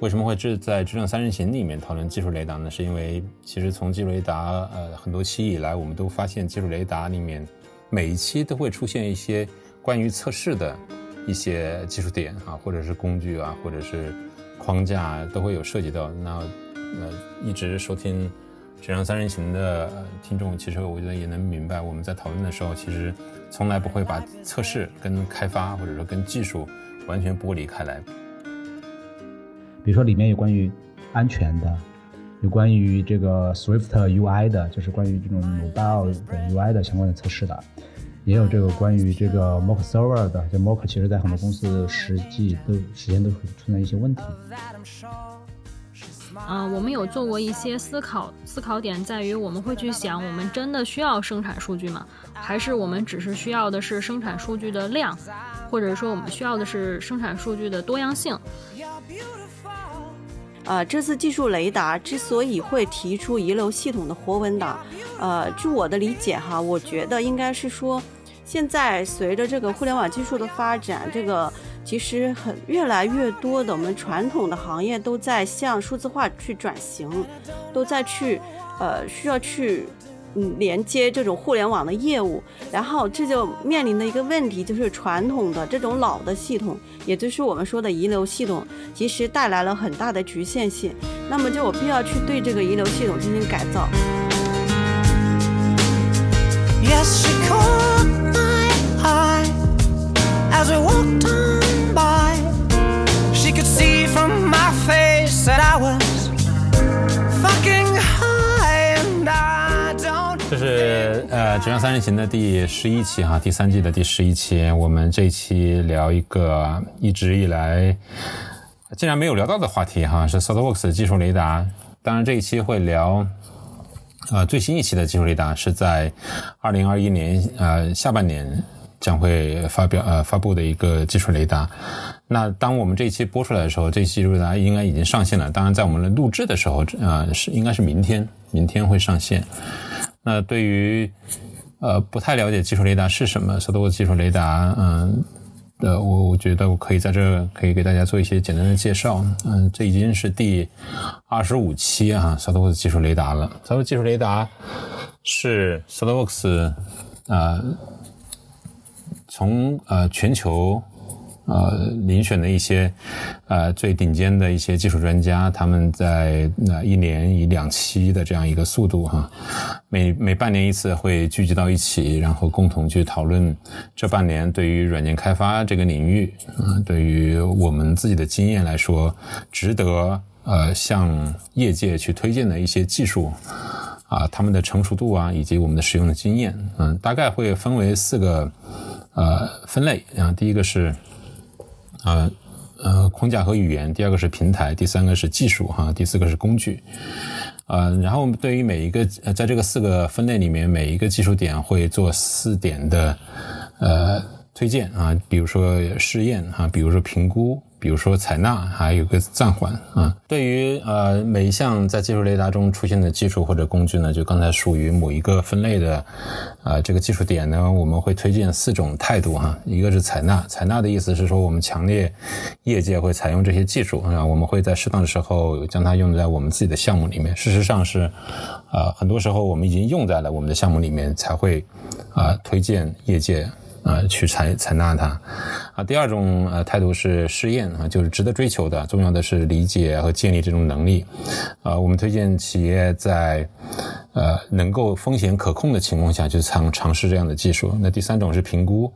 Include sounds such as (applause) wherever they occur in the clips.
为什么会这在智能三人行里面讨论技术雷达呢？是因为其实从技术雷达呃很多期以来，我们都发现技术雷达里面每一期都会出现一些关于测试的一些技术点啊，或者是工具啊，或者是框架都会有涉及到。那呃一直收听智能三人行的听众，其实我觉得也能明白，我们在讨论的时候，其实从来不会把测试跟开发或者说跟技术完全剥离开来。比如说里面有关于安全的，有关于这个 Swift UI 的，就是关于这种 mobile 的 UI 的相关的测试的，也有这个关于这个 Mock Server 的，就 Mock 其实在很多公司实际都实践都存在一些问题。嗯，我们有做过一些思考，思考点在于我们会去想，我们真的需要生产数据吗？还是我们只是需要的是生产数据的量，或者说我们需要的是生产数据的多样性？呃，这次技术雷达之所以会提出遗留系统的活文档，呃，据我的理解哈，我觉得应该是说，现在随着这个互联网技术的发展，这个其实很越来越多的我们传统的行业都在向数字化去转型，都在去呃需要去。嗯，连接这种互联网的业务，然后这就面临的一个问题，就是传统的这种老的系统，也就是我们说的遗留系统，其实带来了很大的局限性。那么就有必要去对这个遗留系统进行改造。《质量三人行》的第十一期哈，第三季的第十一期。我们这一期聊一个一直以来竟然没有聊到的话题哈，是 SolidWorks 技术雷达。当然，这一期会聊呃最新一期的技术雷达，是在二零二一年呃下半年将会发表呃发布的一个技术雷达。那当我们这一期播出来的时候，这技术雷达应该已经上线了。当然，在我们录制的时候，呃是应该是明天，明天会上线。那对于呃不太了解技术雷达是什么，？Satox 技术雷达，嗯，呃我我觉得我可以在这可以给大家做一些简单的介绍。嗯，这已经是第二十五期啊 s a t w o r k s 技术雷达了。s a t w o r k s 技术雷达是 SolidWorks 啊，从呃全球。呃，遴选的一些呃最顶尖的一些技术专家，他们在那一年以两期的这样一个速度哈，每每半年一次会聚集到一起，然后共同去讨论这半年对于软件开发这个领域，嗯，对于我们自己的经验来说，值得呃向业界去推荐的一些技术啊，他们的成熟度啊，以及我们的使用的经验，嗯，大概会分为四个呃分类啊，第一个是。啊，呃，框架和语言，第二个是平台，第三个是技术，哈，第四个是工具，啊，然后对于每一个在这个四个分类里面，每一个技术点会做四点的呃推荐啊，比如说试验啊，比如说评估。比如说采纳，还有个暂缓啊。对于呃每一项在技术雷达中出现的技术或者工具呢，就刚才属于某一个分类的啊这个技术点呢，我们会推荐四种态度哈。一个是采纳，采纳的意思是说我们强烈业界会采用这些技术啊，我们会在适当的时候将它用在我们自己的项目里面。事实上是啊，很多时候我们已经用在了我们的项目里面，才会啊推荐业界。啊，去采采纳它，啊，第二种呃态度是试验啊，就是值得追求的，重要的是理解和建立这种能力，啊，我们推荐企业在呃能够风险可控的情况下，就尝尝试这样的技术。那第三种是评估，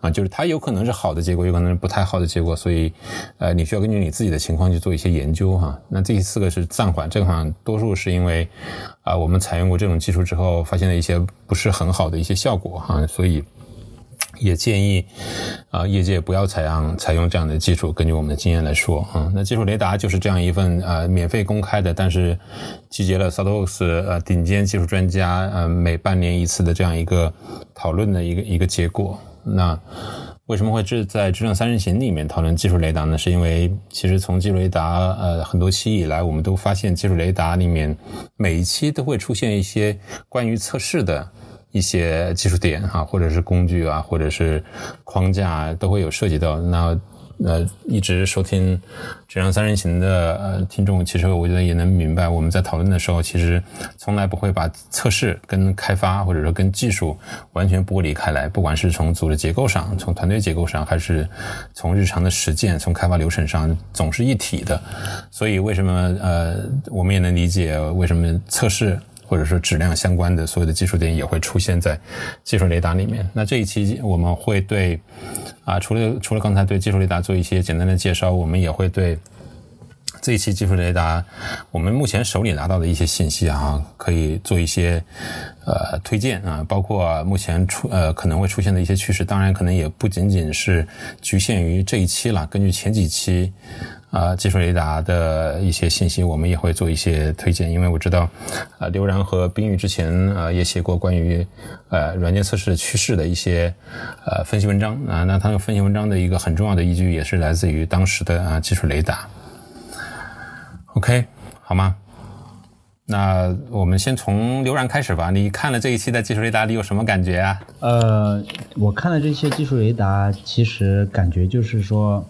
啊，就是它有可能是好的结果，有可能是不太好的结果，所以呃你需要根据你自己的情况去做一些研究哈。那第四个是暂缓，这个好像多数是因为啊我们采用过这种技术之后，发现了一些不是很好的一些效果哈，所以。也建议，啊，业界不要采样采用这样的技术。根据我们的经验来说，啊，那技术雷达就是这样一份呃免费公开的，但是集结了 sotos 呃顶尖技术专家呃每半年一次的这样一个讨论的一个一个结果。那为什么会智在智能三人行里面讨论技术雷达呢？是因为其实从技术雷达呃很多期以来，我们都发现技术雷达里面每一期都会出现一些关于测试的。一些技术点哈，或者是工具啊，或者是框架都会有涉及到。那呃一直收听质量三人行的呃听众，其实我觉得也能明白，我们在讨论的时候，其实从来不会把测试跟开发或者说跟技术完全剥离开来，不管是从组织结构上、从团队结构上，还是从日常的实践、从开发流程上，总是一体的。所以为什么呃，我们也能理解为什么测试。或者说质量相关的所有的技术点也会出现在技术雷达里面。那这一期我们会对啊，除了除了刚才对技术雷达做一些简单的介绍，我们也会对这一期技术雷达我们目前手里拿到的一些信息啊，可以做一些呃推荐啊，包括目前出呃可能会出现的一些趋势。当然，可能也不仅仅是局限于这一期了。根据前几期。啊，技术雷达的一些信息，我们也会做一些推荐，因为我知道，啊，刘然和冰玉之前啊也写过关于呃软件测试趋势的一些呃分析文章啊，那他们分析文章的一个很重要的依据也是来自于当时的啊技术雷达。OK，好吗？那我们先从刘然开始吧。你看了这一期的技术雷达，你有什么感觉啊？呃，我看了这些技术雷达，其实感觉就是说，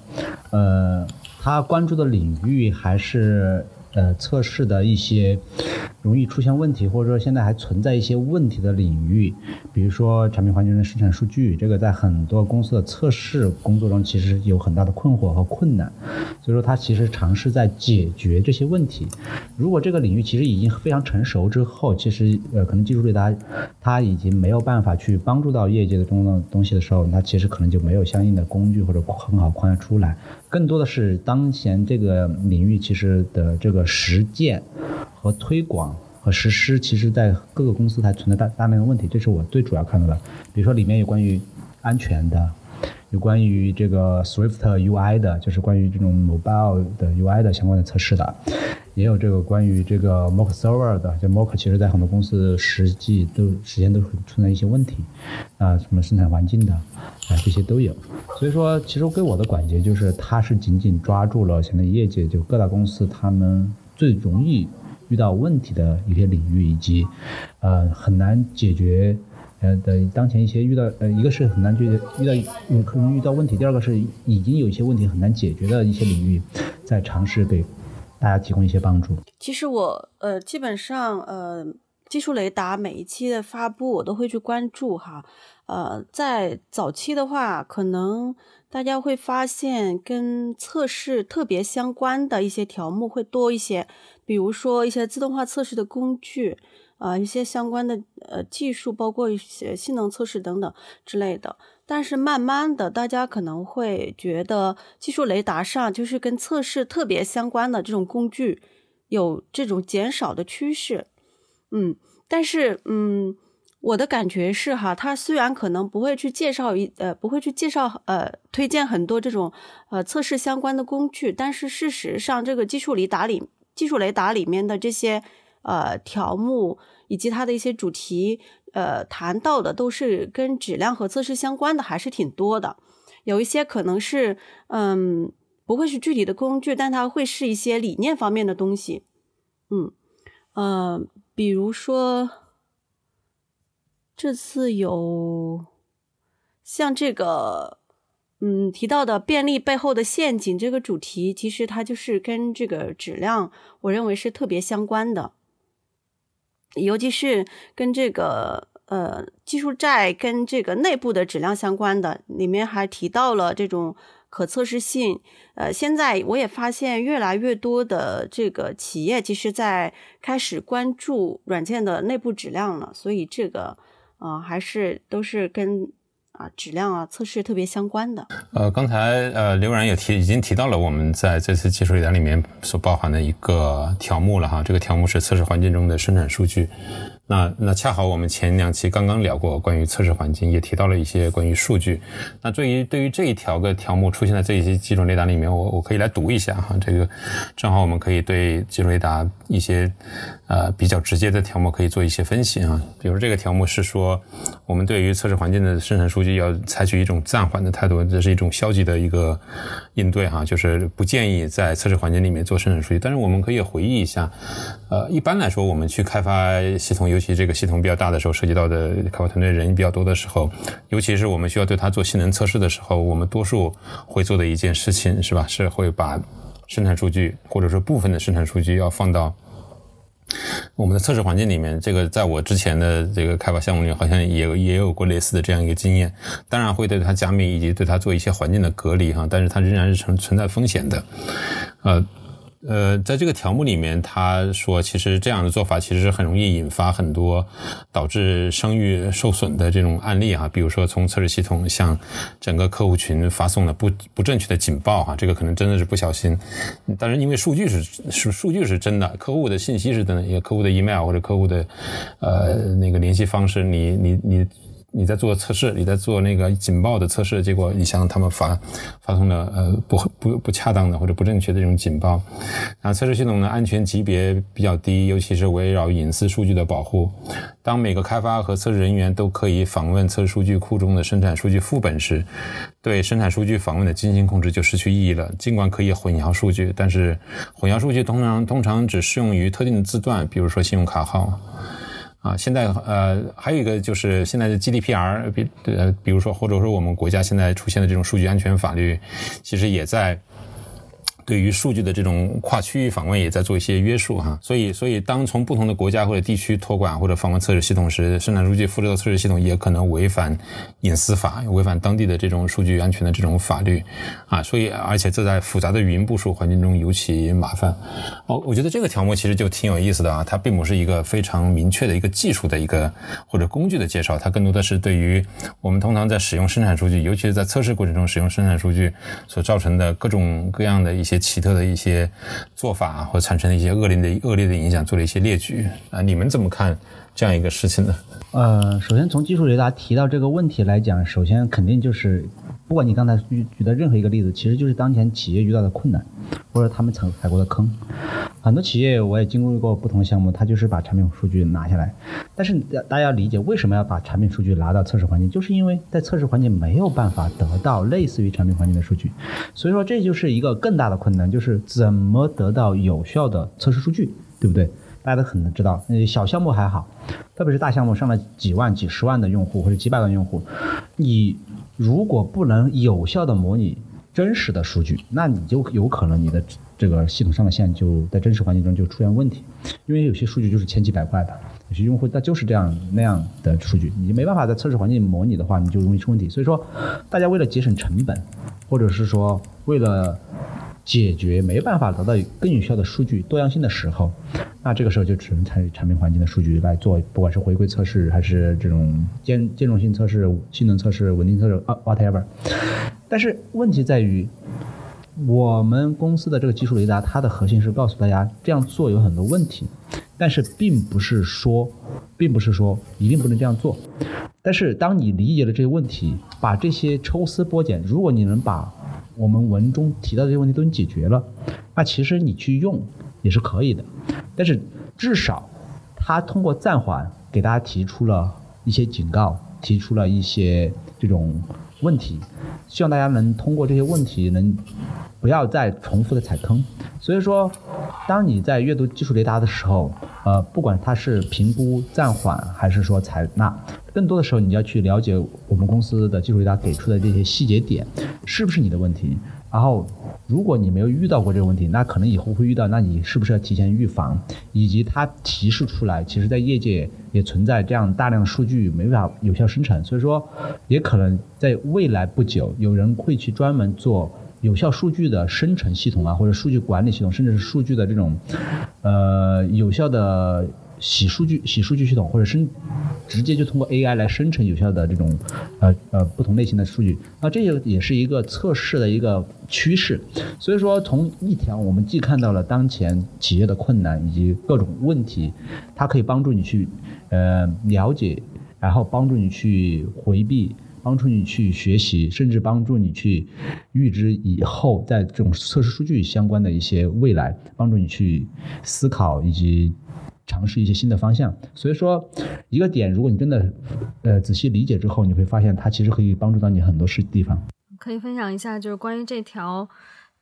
呃。他关注的领域还是呃测试的一些容易出现问题，或者说现在还存在一些问题的领域，比如说产品环境的生产数据，这个在很多公司的测试工作中其实有很大的困惑和困难，所以说他其实尝试在解决这些问题。如果这个领域其实已经非常成熟之后，其实呃可能技术对它它已经没有办法去帮助到业界的中的东西的时候，那其实可能就没有相应的工具或者很好框架出来。更多的是当前这个领域其实的这个实践和推广和实施，其实在各个公司还存在大大量的问题，这是我最主要看到的。比如说里面有关于安全的，有关于这个 Swift UI 的，就是关于这种 mobile 的 UI 的相关的测试的。也有这个关于这个 mock server 的，就 mock 其实在很多公司实际都实践都存在一些问题，啊，什么生产环境的，啊，这些都有。所以说，其实给我的感觉就是，它是紧紧抓住了现在业界就各大公司他们最容易遇到问题的一些领域，以及呃很难解决呃的当前一些遇到呃一个是很难解决遇到可能遇到问题，第二个是已经有一些问题很难解决的一些领域，在尝试给。大家提供一些帮助。其实我呃，基本上呃，技术雷达每一期的发布我都会去关注哈。呃，在早期的话，可能大家会发现跟测试特别相关的一些条目会多一些，比如说一些自动化测试的工具啊，一些相关的呃技术，包括一些性能测试等等之类的。但是慢慢的，大家可能会觉得技术雷达上就是跟测试特别相关的这种工具有这种减少的趋势，嗯，但是嗯，我的感觉是哈，它虽然可能不会去介绍一呃不会去介绍呃推荐很多这种呃测试相关的工具，但是事实上这个技术雷达里技术雷达里面的这些呃条目以及它的一些主题。呃，谈到的都是跟质量和测试相关的，还是挺多的。有一些可能是，嗯，不会是具体的工具，但它会是一些理念方面的东西。嗯，呃，比如说这次有像这个，嗯，提到的便利背后的陷阱这个主题，其实它就是跟这个质量，我认为是特别相关的。尤其是跟这个呃技术债跟这个内部的质量相关的，里面还提到了这种可测试性。呃，现在我也发现越来越多的这个企业，其实在开始关注软件的内部质量了。所以这个啊，还是都是跟。啊，质量啊，测试特别相关的。呃，刚才呃，刘然也提，已经提到了我们在这次技术雷达里面所包含的一个条目了哈。这个条目是测试环境中的生产数据。那那恰好我们前两期刚刚聊过关于测试环境，也提到了一些关于数据。那对于对于这一条个条目出现在这一些基准雷达里面，我我可以来读一下哈。这个正好我们可以对基准雷达一些呃比较直接的条目可以做一些分析啊。比如这个条目是说，我们对于测试环境的生产数据要采取一种暂缓的态度，这是一种消极的一个应对哈，就是不建议在测试环境里面做生产数据。但是我们可以回忆一下，呃，一般来说，我们去开发系统有，尤其这个系统比较大的时候，涉及到的开发团队人比较多的时候，尤其是我们需要对它做性能测试的时候，我们多数会做的一件事情是吧？是会把生产数据或者说部分的生产数据要放到我们的测试环境里面。这个在我之前的这个开发项目里，好像也也有过类似的这样一个经验。当然会对它加密以及对它做一些环境的隔离哈，但是它仍然是存存在风险的，呃。呃，在这个条目里面，他说，其实这样的做法其实很容易引发很多导致声誉受损的这种案例哈。比如说，从测试系统向整个客户群发送了不不正确的警报哈，这个可能真的是不小心。但是因为数据是是数据是真的，客户的信息是真的，一个客户的 email 或者客户的呃那个联系方式，你你你。你在做测试，你在做那个警报的测试，结果你向他们发发送了呃不不不恰当的或者不正确的这种警报，然后测试系统的安全级别比较低，尤其是围绕隐私数据的保护。当每个开发和测试人员都可以访问测试数据库中的生产数据副本时，对生产数据访问的精心控制就失去意义了。尽管可以混淆数据，但是混淆数据通常通常只适用于特定的字段，比如说信用卡号。啊，现在呃，还有一个就是现在的 GDPR，比呃，比如说或者说我们国家现在出现的这种数据安全法律，其实也在。对于数据的这种跨区域访问也在做一些约束哈，所以所以当从不同的国家或者地区托管或者访问测试系统时，生产数据复制到测试系统也可能违反隐私法，违反当地的这种数据安全的这种法律啊，所以而且这在复杂的语音部署环境中尤其麻烦。哦，我觉得这个条目其实就挺有意思的啊，它并不是一个非常明确的一个技术的一个或者工具的介绍，它更多的是对于我们通常在使用生产数据，尤其是在测试过程中使用生产数据所造成的各种各样的一些。奇特的一些做法，或产生的一些恶劣的恶劣的影响，做了一些列举啊，你们怎么看这样一个事情呢？呃，首先从技术雷达提到这个问题来讲，首先肯定就是，不管你刚才举举的任何一个例子，其实就是当前企业遇到的困难，或者他们踩踩过的坑。很多企业我也经历过不同项目，他就是把产品数据拿下来，但是大家要理解为什么要把产品数据拿到测试环境，就是因为在测试环境没有办法得到类似于产品环境的数据，所以说这就是一个更大的困难，就是怎么得到有效的测试数据，对不对？大家都可能知道，小项目还好，特别是大项目上了几万、几十万的用户或者几百万用户，你如果不能有效的模拟真实的数据，那你就有可能你的这个系统上的线就在真实环境中就出现问题，因为有些数据就是千奇百怪的，有些用户他就是这样那样的数据，你没办法在测试环境模拟的话，你就容易出问题。所以说，大家为了节省成本，或者是说为了。解决没办法得到更有效的数据多样性的时候，那这个时候就只能参与产品环境的数据来做，不管是回归测试还是这种兼兼容性测试、性能测试、稳定测试啊，whatever。但是问题在于，我们公司的这个技术雷达，它的核心是告诉大家这样做有很多问题，但是并不是说，并不是说一定不能这样做。但是当你理解了这些问题，把这些抽丝剥茧，如果你能把我们文中提到这些问题都解决了，那其实你去用也是可以的。但是至少他通过暂缓给大家提出了一些警告，提出了一些这种问题，希望大家能通过这些问题能不要再重复的踩坑。所以说，当你在阅读技术雷达的时候，呃，不管它是评估暂缓还是说采纳。更多的时候，你要去了解我们公司的技术雷达给出的这些细节点，是不是你的问题？然后，如果你没有遇到过这个问题，那可能以后会遇到，那你是不是要提前预防？以及它提示出来，其实在业界也存在这样大量数据没法有效生成，所以说，也可能在未来不久，有人会去专门做有效数据的生成系统啊，或者数据管理系统，甚至是数据的这种，呃，有效的。洗数据、洗数据系统，或者生直接就通过 AI 来生成有效的这种呃呃不同类型的数据，那这个也是一个测试的一个趋势。所以说，从一条我们既看到了当前企业的困难以及各种问题，它可以帮助你去呃了解，然后帮助你去回避，帮助你去学习，甚至帮助你去预知以后在这种测试数据相关的一些未来，帮助你去思考以及。尝试一些新的方向，所以说一个点，如果你真的呃仔细理解之后，你会发现它其实可以帮助到你很多事地方。可以分享一下，就是关于这条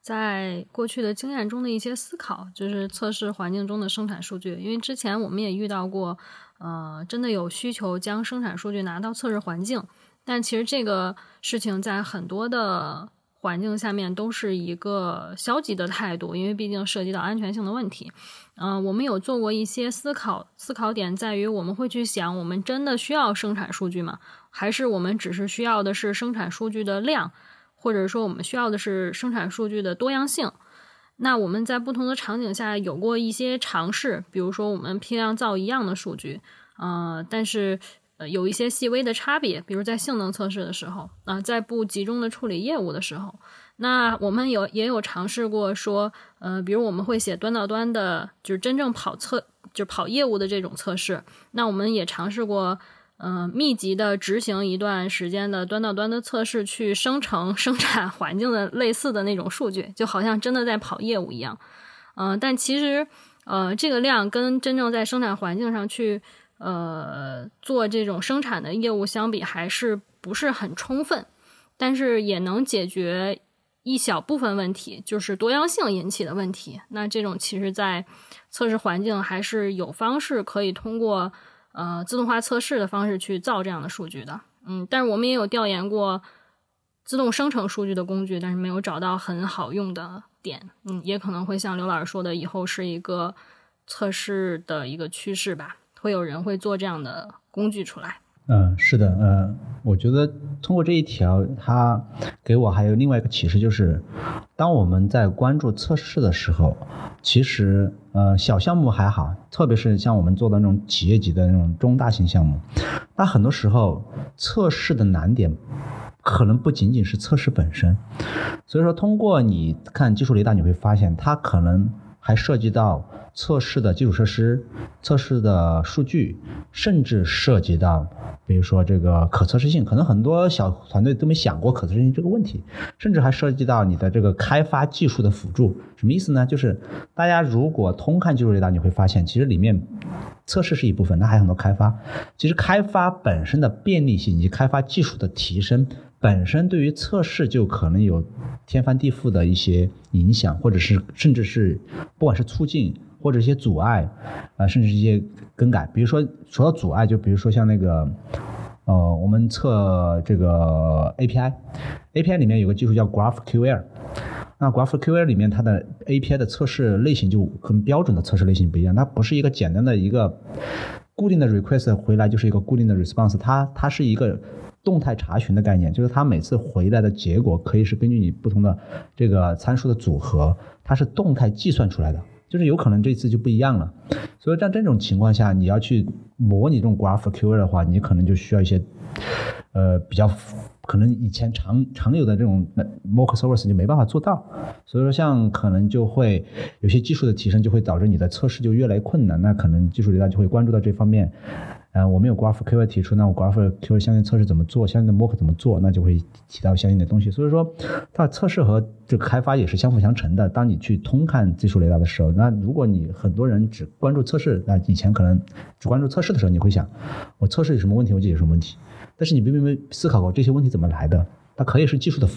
在过去的经验中的一些思考，就是测试环境中的生产数据。因为之前我们也遇到过，呃，真的有需求将生产数据拿到测试环境，但其实这个事情在很多的环境下面都是一个消极的态度，因为毕竟涉及到安全性的问题。嗯，我们有做过一些思考，思考点在于我们会去想，我们真的需要生产数据吗？还是我们只是需要的是生产数据的量，或者说我们需要的是生产数据的多样性？那我们在不同的场景下有过一些尝试，比如说我们批量造一样的数据，呃，但是呃有一些细微的差别，比如在性能测试的时候，啊，在不集中的处理业务的时候。那我们有也有尝试过说，呃，比如我们会写端到端的，就是真正跑测，就跑业务的这种测试。那我们也尝试过，嗯，密集的执行一段时间的端到端的测试，去生成 (laughs) 生产环境的类似的那种数据，就好像真的在跑业务一样。嗯，但其实，呃，这个量跟真正在生产环境上去，呃，做这种生产的业务相比，还是不是很充分，但是也能解决。一小部分问题就是多样性引起的问题，那这种其实，在测试环境还是有方式可以通过呃自动化测试的方式去造这样的数据的，嗯，但是我们也有调研过自动生成数据的工具，但是没有找到很好用的点，嗯，也可能会像刘老师说的，以后是一个测试的一个趋势吧，会有人会做这样的工具出来。嗯，是的，嗯，我觉得通过这一条，它给我还有另外一个启示，就是当我们在关注测试的时候，其实呃小项目还好，特别是像我们做的那种企业级的那种中大型项目，那很多时候测试的难点可能不仅仅是测试本身，所以说通过你看技术雷达，你会发现它可能还涉及到。测试的基础设施、测试的数据，甚至涉及到，比如说这个可测试性，可能很多小团队都没想过可测试性这个问题，甚至还涉及到你的这个开发技术的辅助。什么意思呢？就是大家如果通看技术雷达，你会发现，其实里面测试是一部分，那还有很多开发。其实开发本身的便利性以及开发技术的提升。本身对于测试就可能有天翻地覆的一些影响，或者是甚至是不管是促进或者一些阻碍，啊，甚至一些更改。比如说说到阻碍，就比如说像那个，呃，我们测这个 API，API 里面有个技术叫 GraphQL，那 GraphQL 里面它的 API 的测试类型就和标准的测试类型不一样，它不是一个简单的一个固定的 request 回来就是一个固定的 response，它它是一个。动态查询的概念，就是它每次回来的结果可以是根据你不同的这个参数的组合，它是动态计算出来的，就是有可能这次就不一样了。所以在这种情况下，你要去模拟这种 GraphQL 的话，你可能就需要一些呃比较可能以前常常有的这种 Mock Service 就没办法做到。所以说，像可能就会有些技术的提升，就会导致你的测试就越来越困难。那可能技术流量就会关注到这方面。呃，我们有 GraphQL 提出，那我 GraphQL 相应测试怎么做，相应的 Mock 怎么做，那就会提到相应的东西。所以说，它测试和这个开发也是相辅相成的。当你去通看技术雷达的时候，那如果你很多人只关注测试，那以前可能只关注测试的时候，你会想，我测试有什么问题，我解决什么问题。但是你并没有思考过这些问题怎么来的？它可以是技术的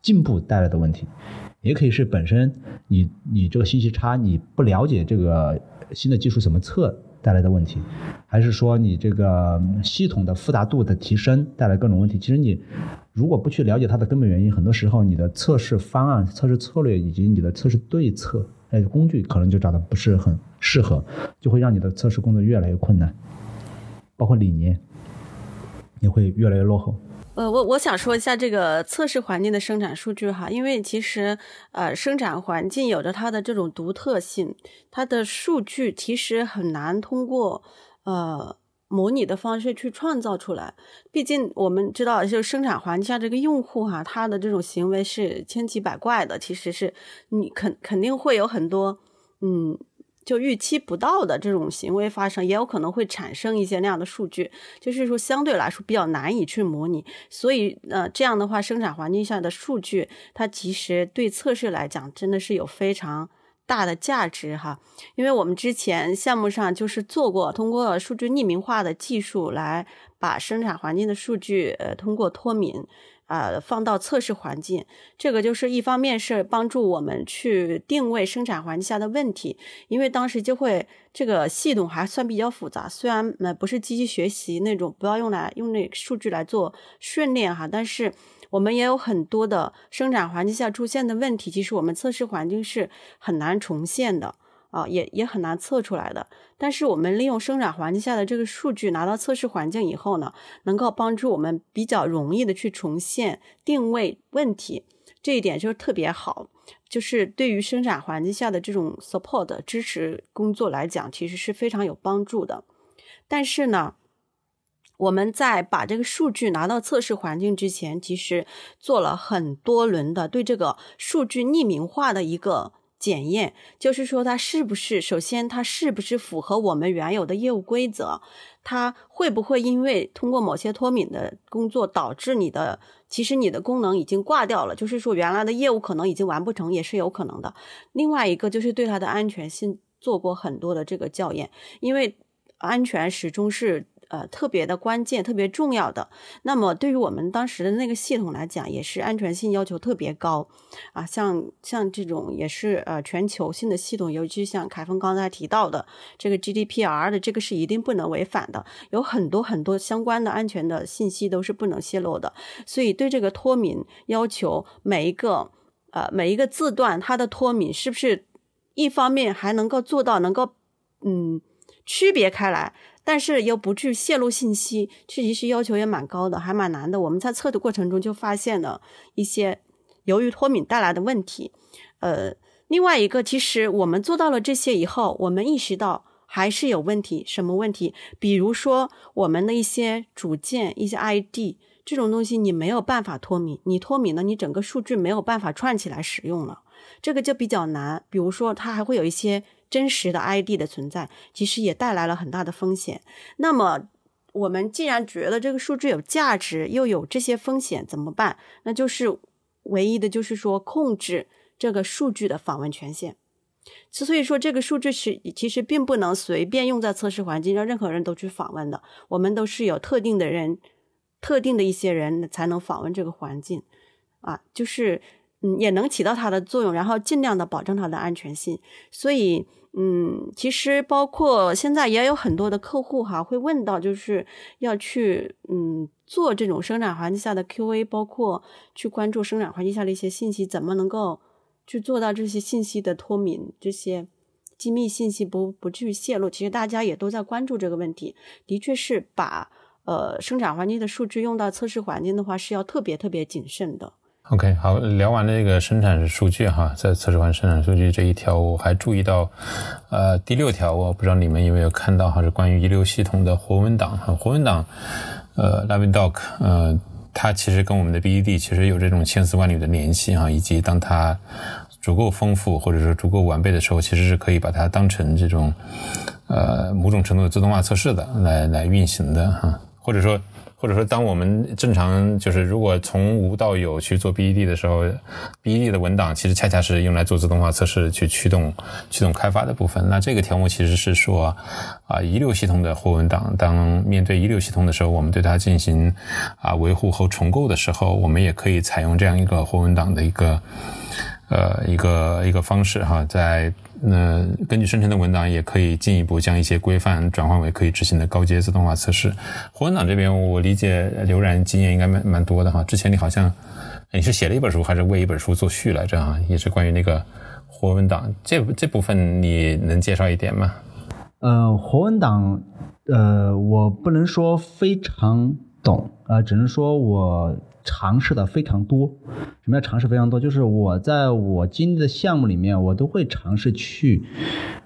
进步带来的问题，也可以是本身你你这个信息差，你不了解这个新的技术怎么测。带来的问题，还是说你这个系统的复杂度的提升带来各种问题？其实你如果不去了解它的根本原因，很多时候你的测试方案、测试策略以及你的测试对策，哎，工具可能就找的不是很适合，就会让你的测试工作越来越困难，包括理念也会越来越落后。呃，我我想说一下这个测试环境的生产数据哈，因为其实呃生产环境有着它的这种独特性，它的数据其实很难通过呃模拟的方式去创造出来。毕竟我们知道，就生产环境下这个用户哈，他的这种行为是千奇百怪的，其实是你肯肯定会有很多嗯。就预期不到的这种行为发生，也有可能会产生一些那样的数据，就是说相对来说比较难以去模拟。所以，呃，这样的话，生产环境下的数据，它其实对测试来讲，真的是有非常大的价值哈。因为我们之前项目上就是做过，通过数据匿名化的技术来把生产环境的数据，呃，通过脱敏。呃，放到测试环境，这个就是一方面是帮助我们去定位生产环境下的问题，因为当时就会这个系统还算比较复杂，虽然呃不是机器学习那种，不要用来用那数据来做训练哈，但是我们也有很多的生产环境下出现的问题，其实我们测试环境是很难重现的。啊，也也很难测出来的。但是我们利用生产环境下的这个数据拿到测试环境以后呢，能够帮助我们比较容易的去重现定位问题，这一点就是特别好。就是对于生产环境下的这种 support 支持工作来讲，其实是非常有帮助的。但是呢，我们在把这个数据拿到测试环境之前，其实做了很多轮的对这个数据匿名化的一个。检验就是说，它是不是首先它是不是符合我们原有的业务规则？它会不会因为通过某些脱敏的工作导致你的其实你的功能已经挂掉了？就是说原来的业务可能已经完不成，也是有可能的。另外一个就是对它的安全性做过很多的这个校验，因为安全始终是。呃，特别的关键，特别重要的。那么，对于我们当时的那个系统来讲，也是安全性要求特别高啊。像像这种也是呃全球性的系统，尤其像凯峰刚才提到的这个 GDPR 的，这个是一定不能违反的。有很多很多相关的安全的信息都是不能泄露的。所以，对这个脱敏要求，每一个呃每一个字段它的脱敏是不是一方面还能够做到能够嗯区别开来。但是又不去泄露信息，其实要求也蛮高的，还蛮难的。我们在测的过程中就发现了一些由于脱敏带来的问题。呃，另外一个，其实我们做到了这些以后，我们意识到还是有问题。什么问题？比如说我们的一些组件、一些 ID 这种东西，你没有办法脱敏，你脱敏了，你整个数据没有办法串起来使用了，这个就比较难。比如说，它还会有一些。真实的 ID 的存在，其实也带来了很大的风险。那么，我们既然觉得这个数据有价值，又有这些风险，怎么办？那就是唯一的，就是说控制这个数据的访问权限。之所以说，这个数据是其实并不能随便用在测试环境，让任何人都去访问的。我们都是有特定的人、特定的一些人才能访问这个环境啊，就是嗯，也能起到它的作用，然后尽量的保证它的安全性。所以。嗯，其实包括现在也有很多的客户哈，会问到就是要去嗯做这种生产环境下的 QA，包括去关注生产环境下的一些信息，怎么能够去做到这些信息的脱敏，这些机密信息不不至于泄露。其实大家也都在关注这个问题，的确是把呃生产环境的数据用到测试环境的话，是要特别特别谨慎的。OK，好，聊完了这个生产数据哈，在测试完生产数据这一条，我还注意到，呃，第六条，我不知道你们有没有看到哈，是关于遗留系统的活文档哈，活文档，呃，LiveDoc，呃，它其实跟我们的 BED 其实有这种千丝万缕的联系哈，以及当它足够丰富或者说足够完备的时候，其实是可以把它当成这种，呃，某种程度的自动化测试的来来运行的哈，或者说。或者说，当我们正常就是如果从无到有去做 BED 的时候，BED 的文档其实恰恰是用来做自动化测试去驱动驱动开发的部分。那这个条目其实是说，啊，遗留系统的活文档，当面对遗留系统的时候，我们对它进行啊维护和重构的时候，我们也可以采用这样一个活文档的一个呃一个一个方式哈，在。那根据生成的文档，也可以进一步将一些规范转换为可以执行的高阶自动化测试。活文档这边，我理解刘然经验应该蛮蛮多的哈。之前你好像你是写了一本书，还是为一本书做序来着哈？也是关于那个活文档这这部分，你能介绍一点吗？呃，活文档，呃，我不能说非常懂，呃，只能说我。尝试的非常多，什么叫尝试非常多？就是我在我经历的项目里面，我都会尝试去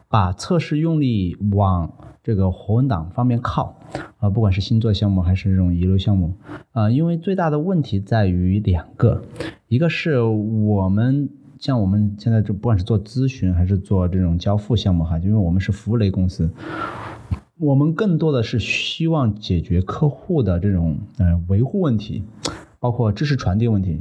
把测试用力往这个活文档方面靠，啊，不管是新做项目还是这种遗留项目，啊，因为最大的问题在于两个，一个是我们像我们现在就不管是做咨询还是做这种交付项目哈，因为我们是服务类公司。我们更多的是希望解决客户的这种呃维护问题，包括知识传递问题。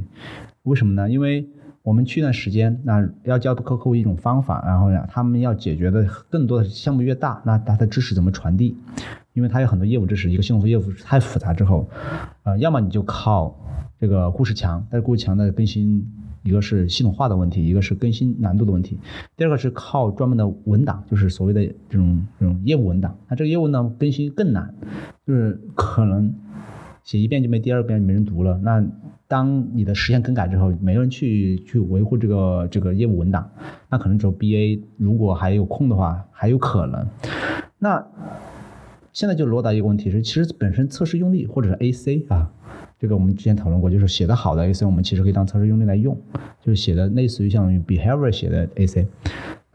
为什么呢？因为我们去一段时间，那要教客户一种方法，然后呢，他们要解决的更多的项目越大，那他的知识怎么传递？因为它有很多业务知识，一个系统业务太复杂之后，呃，要么你就靠这个故事墙，但是故事墙的更新，一个是系统化的问题，一个是更新难度的问题，第二个是靠专门的文档，就是所谓的这种这种业务文档。那这个业务呢更新更难，就是可能写一遍就没第二遍没人读了。那当你的实现更改之后，没人去去维护这个这个业务文档，那可能只有 BA 如果还有空的话，还有可能。那现在就落到一个问题是，其实本身测试用例或者是 AC 啊，这个我们之前讨论过，就是写的好的 AC，我们其实可以当测试用例来用，就是写的类似于像 behavior 写的 AC。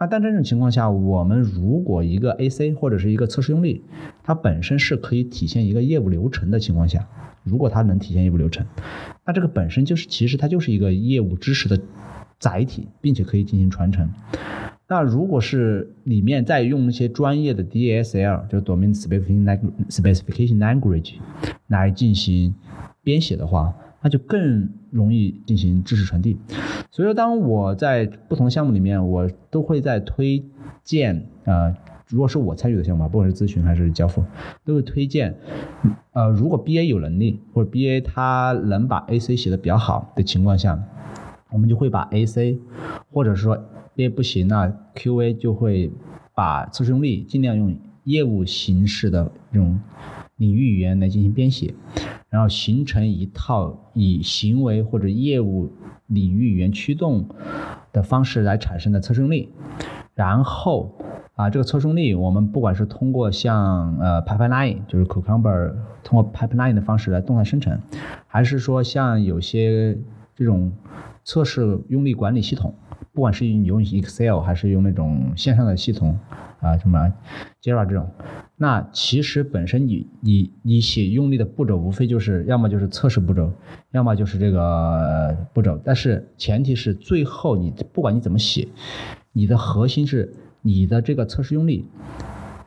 那但这种情况下，我们如果一个 AC 或者是一个测试用例，它本身是可以体现一个业务流程的情况下，如果它能体现业务流程，那这个本身就是其实它就是一个业务知识的载体，并且可以进行传承。那如果是里面再用一些专业的 DSL，就 Domain Specification Language 来进行编写的话，那就更容易进行知识传递。所以说，当我在不同项目里面，我都会在推荐呃，如果是我参与的项目，不管是咨询还是交付，都会推荐呃，如果 BA 有能力或者 BA 他能把 AC 写的比较好的情况下，我们就会把 AC 或者是说 BA 不行那 QA 就会把测试用例尽量用业务形式的这种领域语言来进行编写，然后形成一套以行为或者业务领域语言驱动的方式来产生的测试用例，然后啊这个测试用例我们不管是通过像呃 pipeline 就是 Cucumber 通过 pipeline 的方式来动态生成，还是说像有些这种测试用力管理系统，不管是用 Excel 还是用那种线上的系统啊，什么 Jira 这种，那其实本身你你你写用力的步骤，无非就是要么就是测试步骤，要么就是这个步骤，但是前提是最后你不管你怎么写，你的核心是你的这个测试用力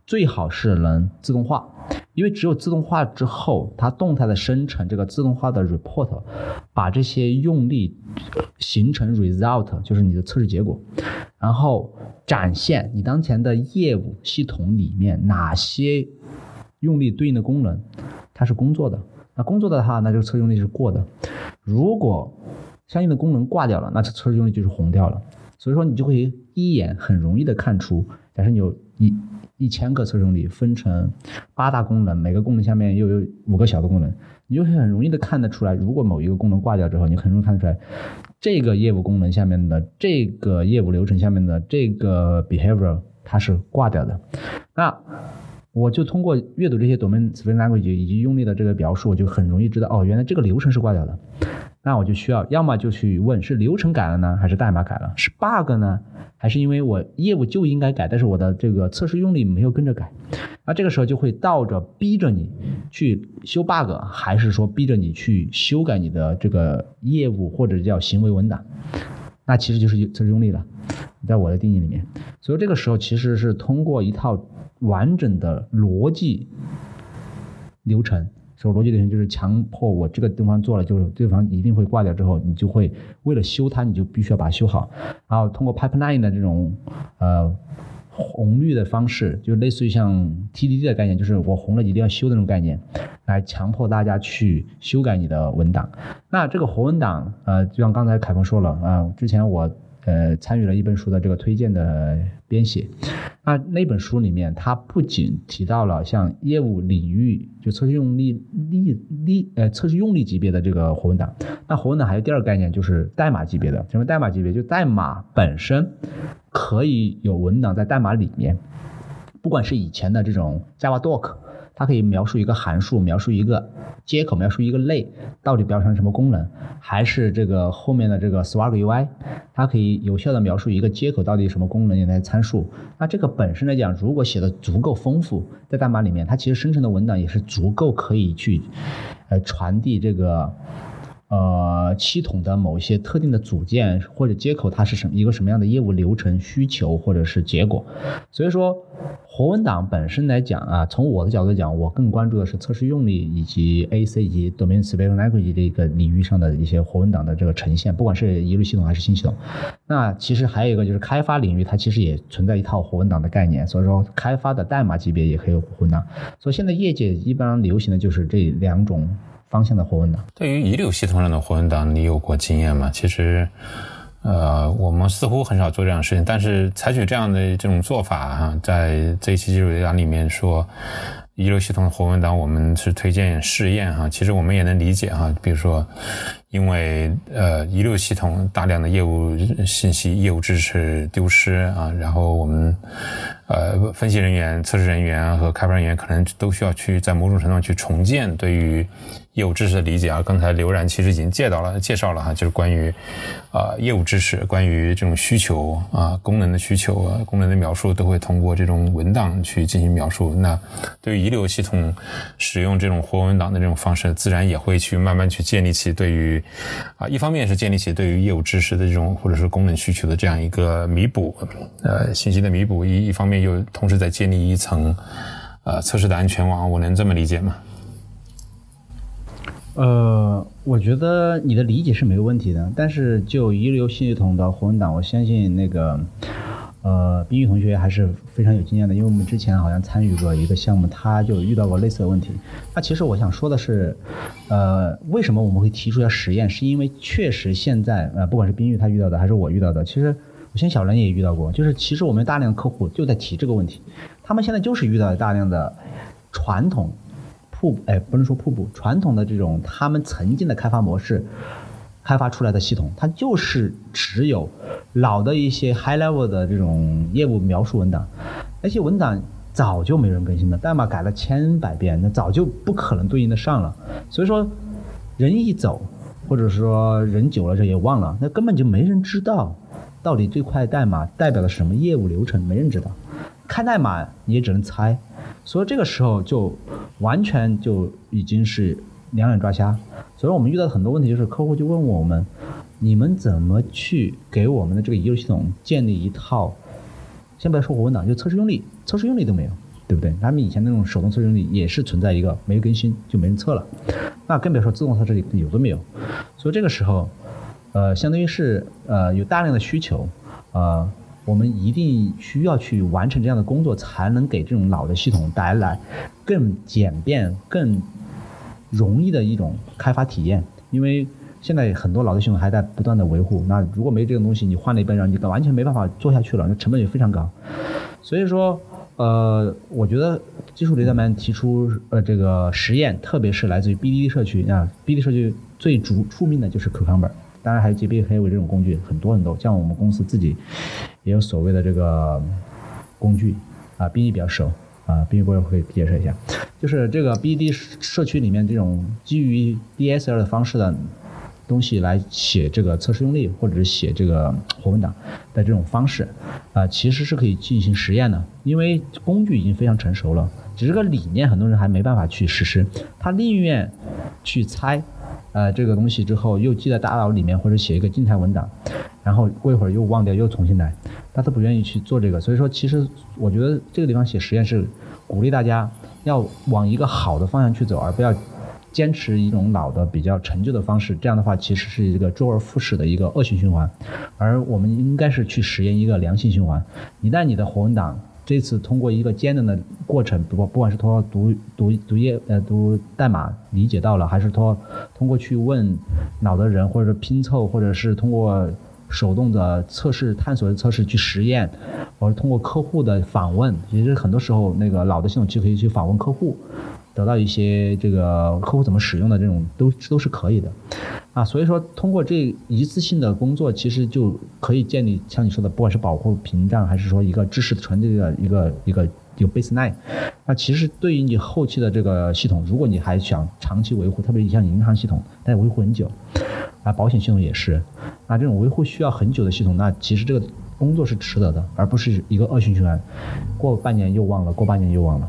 最好是能自动化。因为只有自动化之后，它动态的生成这个自动化的 report，把这些用例形成 result，就是你的测试结果，然后展现你当前的业务系统里面哪些用例对应的功能它是工作的。那工作的话，那这个测试用例是过的；如果相应的功能挂掉了，那测试用例就是红掉了。所以说，你就会一眼很容易的看出，假设你有一。一千个测试用例分成八大功能，每个功能下面又有五个小的功能，你就会很容易的看得出来，如果某一个功能挂掉之后，你很容易看得出来，这个业务功能下面的这个业务流程下面的这个 behavior 它是挂掉的。那我就通过阅读这些 domain space language 以及用例的这个描述，我就很容易知道，哦，原来这个流程是挂掉的。那我就需要，要么就去问是流程改了呢，还是代码改了？是 bug 呢，还是因为我业务就应该改，但是我的这个测试用例没有跟着改？那这个时候就会倒着逼着你去修 bug，还是说逼着你去修改你的这个业务或者叫行为文档？那其实就是测试用例了，在我的定义里面。所以这个时候其实是通过一套完整的逻辑流程。说逻辑流程就是强迫我这个地方做了，就是对方一定会挂掉之后，你就会为了修它，你就必须要把它修好。然后通过 pipeline 的这种呃红绿的方式，就类似于像 TDD 的概念，就是我红了一定要修的那种概念，来强迫大家去修改你的文档。那这个活文档，呃，就像刚才凯峰说了啊，之前我。呃，参与了一本书的这个推荐的编写，那那本书里面，它不仅提到了像业务领域就测试用例例例呃测试用例级别的这个活文档，那活文档还有第二个概念就是代码级别的，什么代码级别？就代码本身可以有文档在代码里面，不管是以前的这种 Java Doc。它可以描述一个函数，描述一个接口，描述一个类，到底表上什么功能？还是这个后面的这个 Swag UI，它可以有效的描述一个接口到底什么功能，有哪些参数。那这个本身来讲，如果写的足够丰富，在代码里面，它其实生成的文档也是足够可以去，呃，传递这个。呃，系统的某一些特定的组件或者接口，它是什么一个什么样的业务流程需求或者是结果。所以说，活文档本身来讲啊，从我的角度讲，我更关注的是测试用例以及 AC 以及 Domain Specific Language 这个领域上的一些活文档的这个呈现，不管是一路系统还是新系统。那其实还有一个就是开发领域，它其实也存在一套活文档的概念，所以说开发的代码级别也可以有活文档。所以现在业界一般流行的就是这两种。方向的活文档，对于遗留系统上的活文档，你有过经验吗？其实，呃，我们似乎很少做这样的事情，但是采取这样的这种做法哈，在这一期技术讲里面说，遗留系统的活文档，我们是推荐试验哈。其实我们也能理解哈，比如说，因为呃遗留系统大量的业务信息、业务知识丢失啊，然后我们呃分析人员、测试人员和开发人员可能都需要去在某种程度上去重建对于。业务知识的理解啊，刚才刘然其实已经介到了介绍了哈，就是关于啊业务知识，关于这种需求啊功能的需求啊功能的描述，都会通过这种文档去进行描述。那对于遗留系统使用这种活文档的这种方式，自然也会去慢慢去建立起对于啊一方面是建立起对于业务知识的这种或者是功能需求的这样一个弥补，呃信息的弥补一一方面又同时在建立一层呃测试的安全网，我能这么理解吗？呃，我觉得你的理解是没有问题的，但是就遗留系统的活文档，我相信那个呃，冰玉同学还是非常有经验的，因为我们之前好像参与过一个项目，他就遇到过类似的问题。那其实我想说的是，呃，为什么我们会提出要实验？是因为确实现在呃，不管是冰玉他遇到的，还是我遇到的，其实我相信小人也遇到过，就是其实我们大量的客户就在提这个问题，他们现在就是遇到大量的传统。瀑哎，不能说瀑布，传统的这种他们曾经的开发模式，开发出来的系统，它就是只有老的一些 high level 的这种业务描述文档，那些文档早就没人更新了，代码改了千百遍，那早就不可能对应的上了。所以说，人一走，或者说人久了这也忘了，那根本就没人知道到底这块代码代表了什么业务流程，没人知道。看代码你也只能猜。所以这个时候就完全就已经是两眼抓瞎，所以我们遇到的很多问题，就是客户就问我们，你们怎么去给我们的这个遗留系统建立一套？先不要说活文档，就测试用例，测试用例都没有，对不对？他们以前那种手动测试用例也是存在一个没更新就没人测了，那更别说自动测试有都没有。所以这个时候，呃，相当于是呃有大量的需求，呃。我们一定需要去完成这样的工作，才能给这种老的系统带来更简便、更容易的一种开发体验。因为现在很多老的系统还在不断的维护，那如果没这个东西，你换了一遍，然后你完全没办法做下去了，那成本也非常高。所以说，呃，我觉得技术雷达们提出呃这个实验，特别是来自于 BDD 社区啊，BDD 社区最主出名的就是 Cucumber。当然还有 JB 黑尾这种工具很多很多，像我们公司自己也有所谓的这个工具啊，BD 比较熟啊，BD 过会会介绍一下，就是这个 BD 社区里面这种基于 DSL 的方式的东西来写这个测试用例或者是写这个活文档的这种方式啊，其实是可以进行实验的，因为工具已经非常成熟了，只是个理念很多人还没办法去实施，他宁愿去猜。呃，这个东西之后又记在大脑里面，或者写一个静态文档，然后过一会儿又忘掉，又重新来，他都不愿意去做这个。所以说，其实我觉得这个地方写实验是鼓励大家要往一个好的方向去走，而不要坚持一种老的比较陈旧的方式。这样的话，其实是一个周而复始的一个恶性循环。而我们应该是去实验一个良性循环。一旦你的活文档，这次通过一个艰难的过程，不不管是通过读读读页呃读代码理解到了，还是通通过去问脑的人，或者拼凑，或者是通过手动的测试探索的测试去实验，或者通过客户的访问，其实很多时候那个老的系统就可以去访问客户。得到一些这个客户怎么使用的这种都都是可以的，啊，所以说通过这一次性的工作，其实就可以建立像你说的，不管是保护屏障，还是说一个知识传递的一个一个有 baseline，那其实对于你后期的这个系统，如果你还想长期维护，特别是像银行系统，它维护很久，啊，保险系统也是，啊，这种维护需要很久的系统，那其实这个工作是值得的，而不是一个恶性循环，过半年又忘了，过半年又忘了。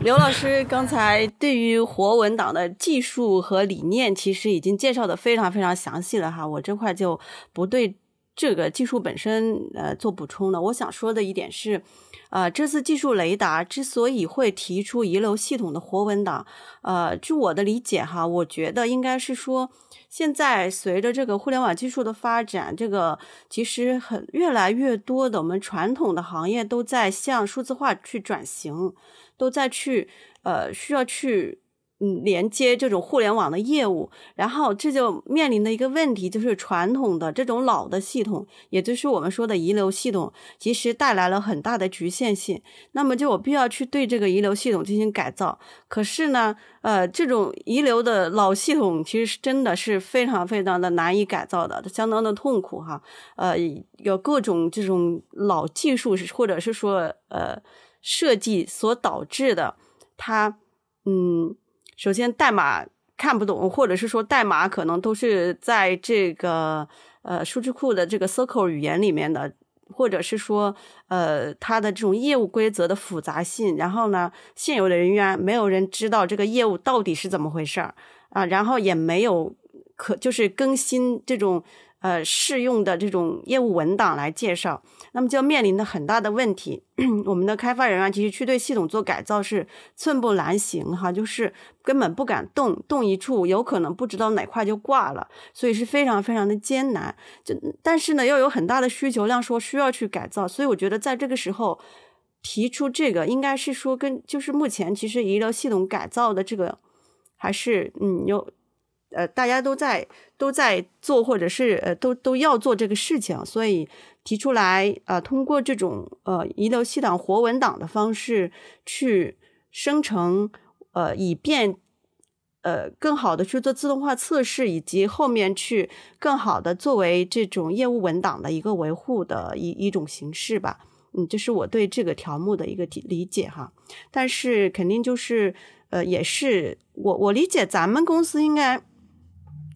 刘老师刚才对于活文档的技术和理念，其实已经介绍的非常非常详细了哈，我这块就不对这个技术本身呃做补充了。我想说的一点是，呃，这次技术雷达之所以会提出遗留系统的活文档，呃，据我的理解哈，我觉得应该是说。现在随着这个互联网技术的发展，这个其实很越来越多的我们传统的行业都在向数字化去转型，都在去呃需要去。嗯，连接这种互联网的业务，然后这就面临的一个问题，就是传统的这种老的系统，也就是我们说的遗留系统，其实带来了很大的局限性。那么就有必要去对这个遗留系统进行改造。可是呢，呃，这种遗留的老系统其实是真的是非常非常的难以改造的，相当的痛苦哈。呃，有各种这种老技术或者是说呃设计所导致的，它嗯。首先，代码看不懂，或者是说代码可能都是在这个呃数据库的这个 Circle 语言里面的，或者是说呃它的这种业务规则的复杂性，然后呢，现有的人员没有人知道这个业务到底是怎么回事儿啊，然后也没有可就是更新这种。呃，适用的这种业务文档来介绍，那么就面临的很大的问题。(clears throat) 我们的开发人员其实去对系统做改造是寸步难行哈，就是根本不敢动，动一处有可能不知道哪块就挂了，所以是非常非常的艰难。就但是呢，又有很大的需求量，说需要去改造，所以我觉得在这个时候提出这个，应该是说跟就是目前其实医疗系统改造的这个还是嗯有。呃，大家都在都在做，或者是呃，都都要做这个事情，所以提出来呃，通过这种呃遗留系统活文档的方式去生成，呃，以便呃更好的去做自动化测试，以及后面去更好的作为这种业务文档的一个维护的一一种形式吧。嗯，这是我对这个条目的一个理解哈。但是肯定就是呃，也是我我理解咱们公司应该。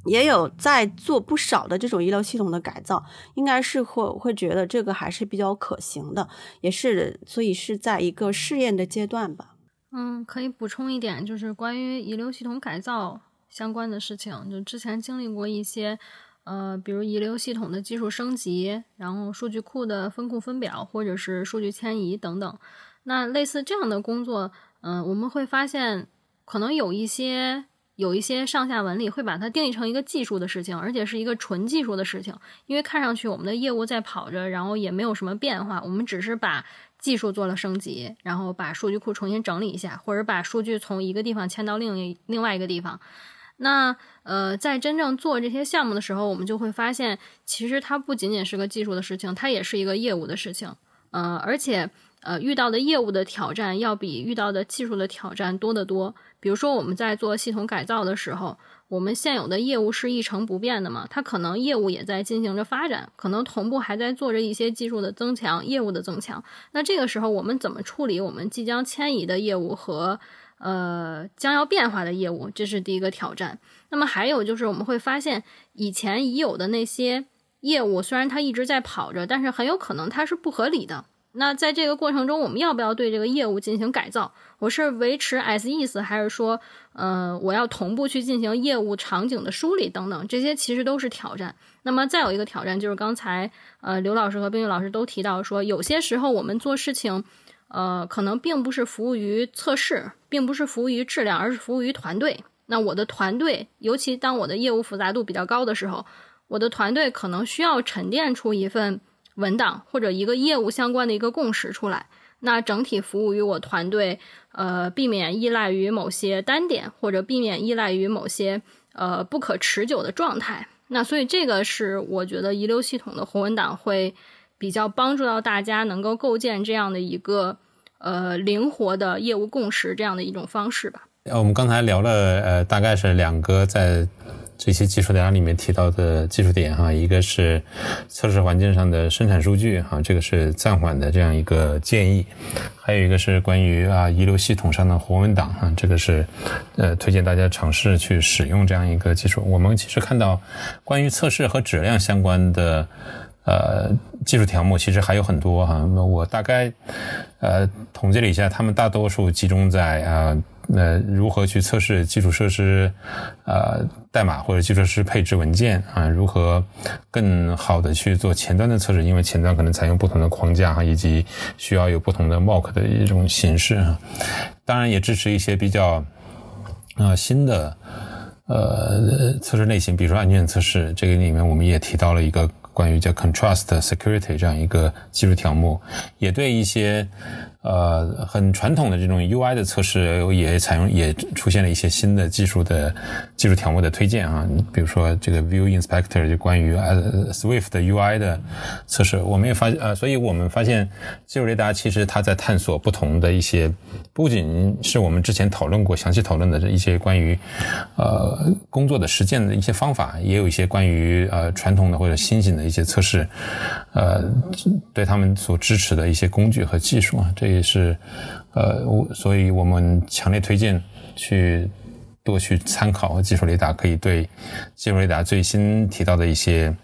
也有在做不少的这种医疗系统的改造，应该是会会觉得这个还是比较可行的，也是所以是在一个试验的阶段吧。嗯，可以补充一点，就是关于遗留系统改造相关的事情，就之前经历过一些，呃，比如遗留系统的技术升级，然后数据库的分库分表，或者是数据迁移等等。那类似这样的工作，嗯，我们会发现可能有一些。有一些上下文里会把它定义成一个技术的事情，而且是一个纯技术的事情，因为看上去我们的业务在跑着，然后也没有什么变化，我们只是把技术做了升级，然后把数据库重新整理一下，或者把数据从一个地方迁到另一另外一个地方。那呃，在真正做这些项目的时候，我们就会发现，其实它不仅仅是个技术的事情，它也是一个业务的事情。呃，而且呃，遇到的业务的挑战要比遇到的技术的挑战多得多。比如说，我们在做系统改造的时候，我们现有的业务是一成不变的嘛？它可能业务也在进行着发展，可能同步还在做着一些技术的增强、业务的增强。那这个时候，我们怎么处理我们即将迁移的业务和呃将要变化的业务？这是第一个挑战。那么还有就是，我们会发现以前已有的那些业务，虽然它一直在跑着，但是很有可能它是不合理的。那在这个过程中，我们要不要对这个业务进行改造？我是维持 as is，还是说，呃，我要同步去进行业务场景的梳理等等？这些其实都是挑战。那么再有一个挑战就是刚才呃刘老师和冰玉老师都提到说，有些时候我们做事情，呃，可能并不是服务于测试，并不是服务于质量，而是服务于团队。那我的团队，尤其当我的业务复杂度比较高的时候，我的团队可能需要沉淀出一份。文档或者一个业务相关的一个共识出来，那整体服务于我团队，呃，避免依赖于某些单点，或者避免依赖于某些呃不可持久的状态。那所以这个是我觉得遗留系统的活文档会比较帮助到大家能够构建这样的一个呃灵活的业务共识这样的一种方式吧。呃，我们刚才聊了呃，大概是两个在。这些技术点里面提到的技术点哈，一个是测试环境上的生产数据哈，这个是暂缓的这样一个建议；还有一个是关于啊遗留系统上的活文档哈，这个是呃推荐大家尝试去使用这样一个技术。我们其实看到关于测试和质量相关的呃技术条目其实还有很多哈。那我大概呃统计了一下，他们大多数集中在啊那如何去测试基础设施呃代码或者基础设施配置文件啊，如何更好的去做前端的测试，因为前端可能采用不同的框架哈，以及需要有不同的 mock 的一种形式哈。当然也支持一些比较啊新的。呃，测试类型，比如说安全测试，这个里面我们也提到了一个关于叫 Contrast Security 这样一个技术条目，也对一些。呃，很传统的这种 UI 的测试也采用，也出现了一些新的技术的技术条目的推荐啊。比如说这个 View Inspector 就关于 Swift 的 UI 的测试，我们也发呃，所以我们发现技术雷达其实它在探索不同的一些，不仅是我们之前讨论过、详细讨论的这一些关于呃工作的实践的一些方法，也有一些关于呃传统的或者新型的一些测试，呃，对他们所支持的一些工具和技术啊，这。也是，呃，我所以我们强烈推荐去多去参考技术雷达，可以对技术雷达最新提到的一些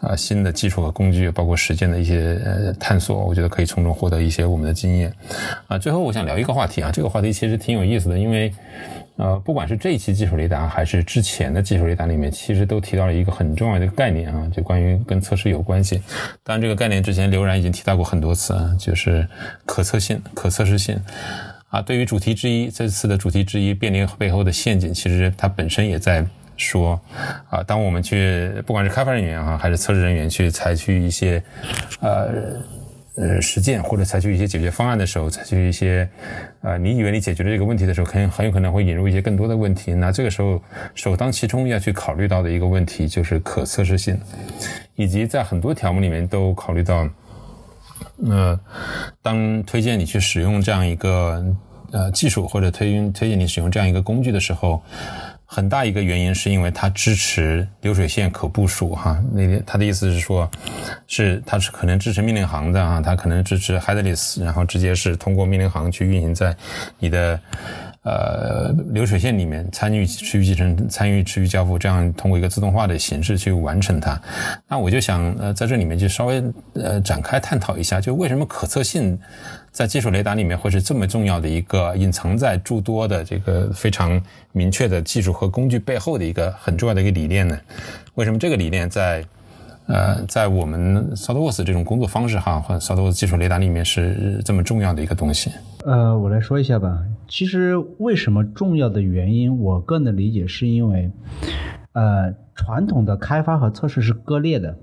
啊新的技术和工具，包括实践的一些呃探索，我觉得可以从中获得一些我们的经验。啊，最后我想聊一个话题啊，这个话题其实挺有意思的，因为。呃，不管是这一期技术雷达，还是之前的技术雷达里面，其实都提到了一个很重要的概念啊，就关于跟测试有关系。当然，这个概念之前刘然已经提到过很多次啊，就是可测性、可测试性。啊，对于主题之一，这次的主题之一，便利背后的陷阱，其实它本身也在说，啊，当我们去，不管是开发人员啊，还是测试人员去采取一些，呃。呃，实践或者采取一些解决方案的时候，采取一些，呃，你以为你解决了这个问题的时候，很很有可能会引入一些更多的问题。那这个时候，首当其冲要去考虑到的一个问题就是可测试性，以及在很多条目里面都考虑到，呃，当推荐你去使用这样一个呃技术，或者推推荐你使用这样一个工具的时候。很大一个原因是因为它支持流水线可部署哈，那他的意思是说，是它是可能支持命令行的啊，它可能支持 headless，然后直接是通过命令行去运行在你的。呃，流水线里面参与持续集成、参与持续交付，这样通过一个自动化的形式去完成它。那我就想，呃，在这里面就稍微呃展开探讨一下，就为什么可测性在技术雷达里面会是这么重要的一个隐藏在诸多的这个非常明确的技术和工具背后的一个很重要的一个理念呢？为什么这个理念在？呃，在我们 SolidWorks 这种工作方式哈，或者 SolidWorks 技术雷达里面是这么重要的一个东西。呃，我来说一下吧。其实为什么重要的原因，我个人的理解是因为，呃，传统的开发和测试是割裂的。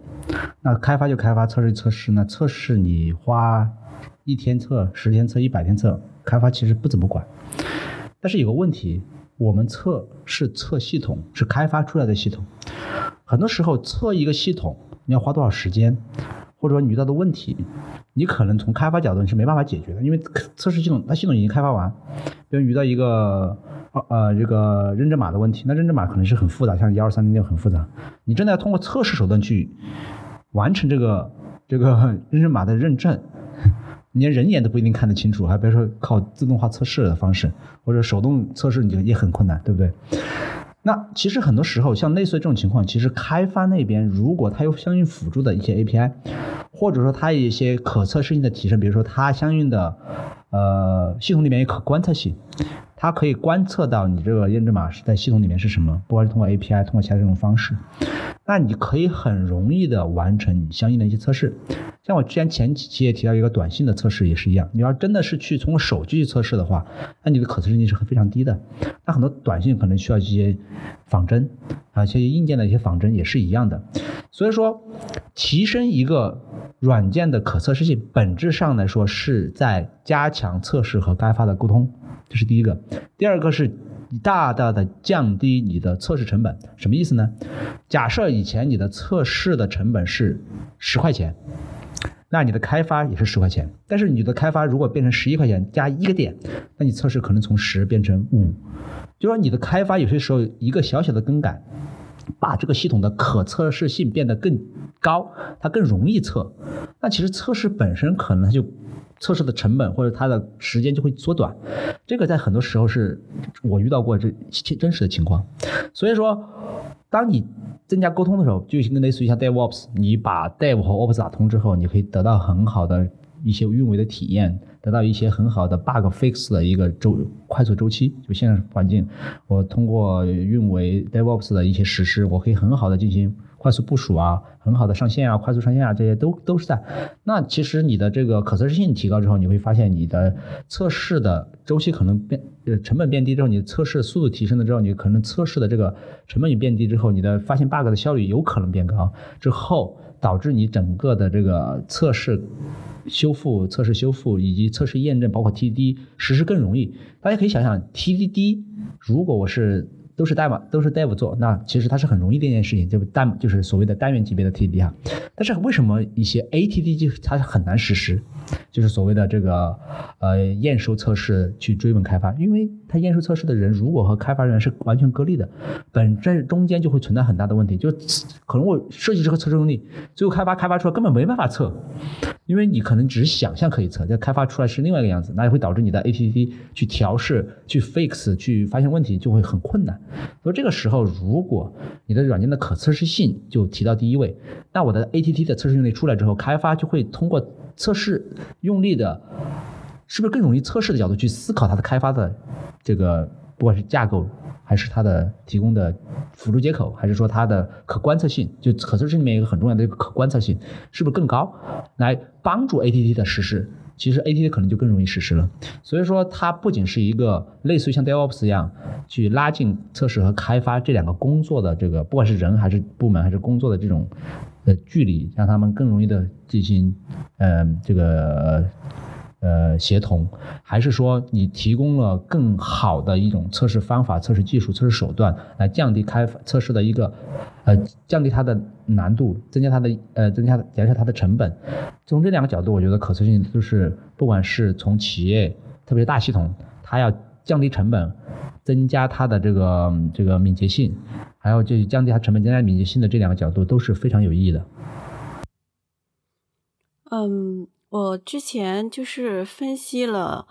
那开发就开发，测试测试。那测试你花一天测、十天测、一百天测，开发其实不怎么管。但是有个问题，我们测是测系统，是开发出来的系统。很多时候测一个系统，你要花多少时间，或者说你遇到的问题，你可能从开发角度你是没办法解决的，因为测试系统它系统已经开发完，比如遇到一个呃这个认证码的问题，那认证码可能是很复杂，像幺二三零六很复杂，你真的要通过测试手段去完成这个这个认证码的认证，你连人眼都不一定看得清楚，还别说靠自动化测试的方式或者手动测试，你就也很困难，对不对？那其实很多时候，像类似这种情况，其实开发那边如果它有相应辅助的一些 API，或者说它有一些可测试性的提升，比如说它相应的呃系统里面有可观测性，它可以观测到你这个验证码是在系统里面是什么，不管是通过 API，通过其他这种方式，那你可以很容易的完成你相应的一些测试。像我之前前几期也提到一个短信的测试也是一样，你要真的是去通过手机去测试的话，那你的可测试性是非常低的。那很多短信可能需要一些仿真啊，一些硬件的一些仿真也是一样的。所以说，提升一个软件的可测试性，本质上来说是在加强测试和开发的沟通，这是第一个。第二个是你大大的降低你的测试成本，什么意思呢？假设以前你的测试的成本是十块钱。那你的开发也是十块钱，但是你的开发如果变成十一块钱加一个点，那你测试可能从十变成五，就说你的开发有些时候一个小小的更改，把这个系统的可测试性变得更高，它更容易测。那其实测试本身可能就测试的成本或者它的时间就会缩短，这个在很多时候是我遇到过这真实的情况，所以说。当你增加沟通的时候，就跟类似于像 DevOps，你把 Dev 和 Ops 打通之后，你可以得到很好的一些运维的体验，得到一些很好的 bug fix 的一个周快速周期。就现在环境，我通过运维 DevOps 的一些实施，我可以很好的进行。快速部署啊，很好的上线啊，快速上线啊，这些都都是在。那其实你的这个可测试性提高之后，你会发现你的测试的周期可能变，呃，成本变低之后，你测试速度提升了之后，你可能测试的这个成本也变低之后，你的发现 bug 的效率有可能变高，之后导致你整个的这个测试修复、测试修复以及测试验证，包括 TDD 实施更容易。大家可以想想，TDD 如果我是。都是代码，都是 dev 做，那其实它是很容易的一件事情，就是单就是所谓的单元级别的 TDD 哈。但是为什么一些 ATD 就它很难实施？就是所谓的这个呃验收测试去追问开发，因为它验收测试的人如果和开发人员是完全割裂的，本身中间就会存在很大的问题，就可能我设计这个测试能力，最后开发开发出来根本没办法测，因为你可能只是想象可以测，但开发出来是另外一个样子，那也会导致你的 A T T 去调试、去 fix、去发现问题就会很困难。所以这个时候，如果你的软件的可测试性就提到第一位，那我的 ATT 的测试能力出来之后，开发就会通过测试用力的，是不是更容易测试的角度去思考它的开发的这个，不管是架构，还是它的提供的辅助接口，还是说它的可观测性，就可测试里面一个很重要的一个可观测性，是不是更高，来帮助 ATT 的实施？其实 ATT 可能就更容易实施了，所以说它不仅是一个类似于像 DevOps 一样去拉近测试和开发这两个工作的这个，不管是人还是部门还是工作的这种呃距离，让他们更容易的进行嗯这个。呃，协同，还是说你提供了更好的一种测试方法、测试技术、测试手段，来降低开发测试的一个，呃，降低它的难度，增加它的呃，增加减少它的成本。从这两个角度，我觉得可测性就是不管是从企业，特别是大系统，它要降低成本，增加它的这个这个敏捷性，还有就是降低它成本、增加敏捷性的这两个角度都是非常有意义的。嗯。我之前就是分析了，